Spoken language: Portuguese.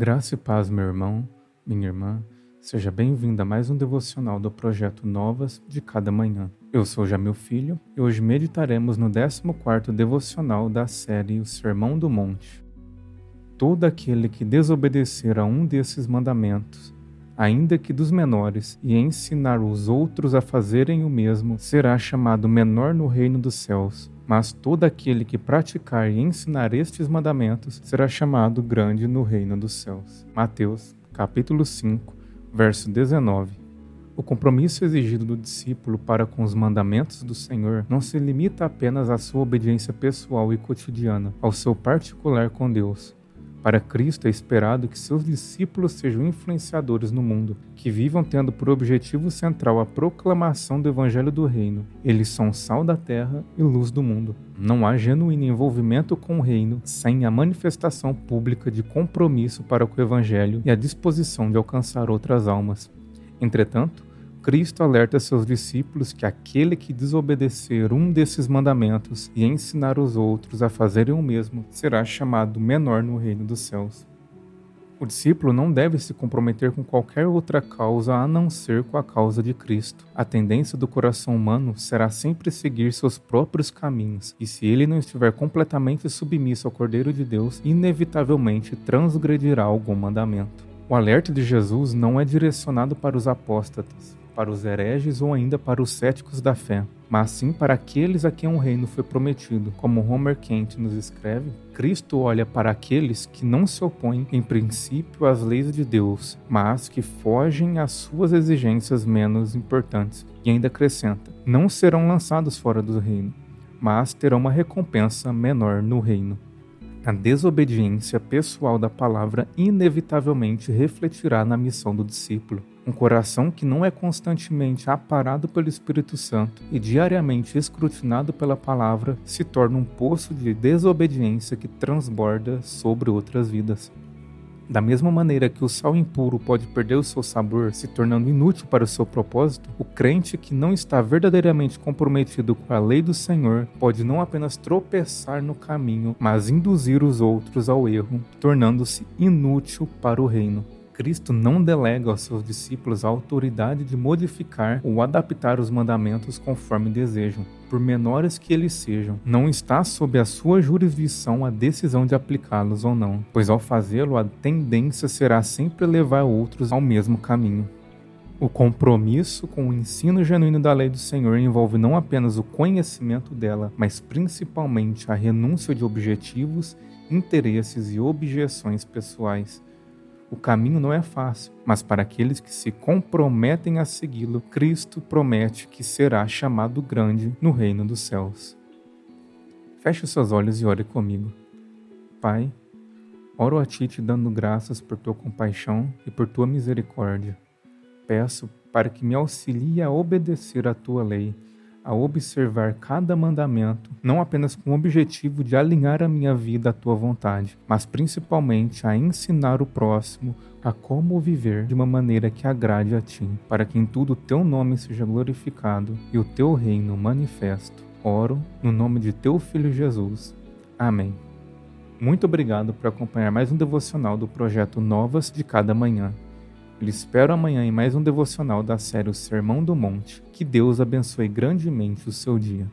Graça e paz, meu irmão, minha irmã. Seja bem-vindo a mais um devocional do projeto Novas de Cada Manhã. Eu sou Jamil Filho e hoje meditaremos no 14º devocional da série O Sermão do Monte. Todo aquele que desobedecer a um desses mandamentos, ainda que dos menores, e ensinar os outros a fazerem o mesmo, será chamado menor no reino dos céus mas todo aquele que praticar e ensinar estes mandamentos será chamado grande no reino dos céus. Mateus, capítulo 5, verso 19. O compromisso exigido do discípulo para com os mandamentos do Senhor não se limita apenas à sua obediência pessoal e cotidiana, ao seu particular com Deus, para Cristo é esperado que seus discípulos sejam influenciadores no mundo, que vivam tendo por objetivo central a proclamação do Evangelho do Reino. Eles são sal da terra e luz do mundo. Não há genuíno envolvimento com o Reino sem a manifestação pública de compromisso para com o Evangelho e a disposição de alcançar outras almas. Entretanto, Cristo alerta seus discípulos que aquele que desobedecer um desses mandamentos e ensinar os outros a fazerem o mesmo será chamado menor no reino dos céus. O discípulo não deve se comprometer com qualquer outra causa a não ser com a causa de Cristo. A tendência do coração humano será sempre seguir seus próprios caminhos, e se ele não estiver completamente submisso ao Cordeiro de Deus, inevitavelmente transgredirá algum mandamento. O alerta de Jesus não é direcionado para os apóstatas, para os hereges ou ainda para os céticos da fé, mas sim para aqueles a quem um reino foi prometido. Como Homer Kent nos escreve, Cristo olha para aqueles que não se opõem em princípio às leis de Deus, mas que fogem às suas exigências menos importantes, e ainda acrescenta: não serão lançados fora do reino, mas terão uma recompensa menor no reino. A desobediência pessoal da palavra inevitavelmente refletirá na missão do discípulo. Um coração que não é constantemente aparado pelo Espírito Santo e diariamente escrutinado pela palavra se torna um poço de desobediência que transborda sobre outras vidas. Da mesma maneira que o sal impuro pode perder o seu sabor, se tornando inútil para o seu propósito, o crente que não está verdadeiramente comprometido com a lei do Senhor pode não apenas tropeçar no caminho, mas induzir os outros ao erro, tornando-se inútil para o reino. Cristo não delega aos seus discípulos a autoridade de modificar ou adaptar os mandamentos conforme desejam, por menores que eles sejam. Não está sob a sua jurisdição a decisão de aplicá-los ou não, pois ao fazê-lo a tendência será sempre levar outros ao mesmo caminho. O compromisso com o ensino genuíno da lei do Senhor envolve não apenas o conhecimento dela, mas principalmente a renúncia de objetivos, interesses e objeções pessoais o caminho não é fácil, mas para aqueles que se comprometem a segui-lo, Cristo promete que será chamado grande no reino dos céus. Feche os seus olhos e ore comigo. Pai, oro a Ti te dando graças por tua compaixão e por tua misericórdia. Peço para que me auxilie a obedecer a tua lei a observar cada mandamento, não apenas com o objetivo de alinhar a minha vida à tua vontade, mas principalmente a ensinar o próximo a como viver de uma maneira que agrade a ti, para que em tudo o teu nome seja glorificado e o teu reino manifesto. Oro no nome de teu filho Jesus. Amém. Muito obrigado por acompanhar mais um devocional do projeto Novas de Cada Manhã. Lhe espero amanhã em mais um devocional da série O Sermão do Monte. Que Deus abençoe grandemente o seu dia.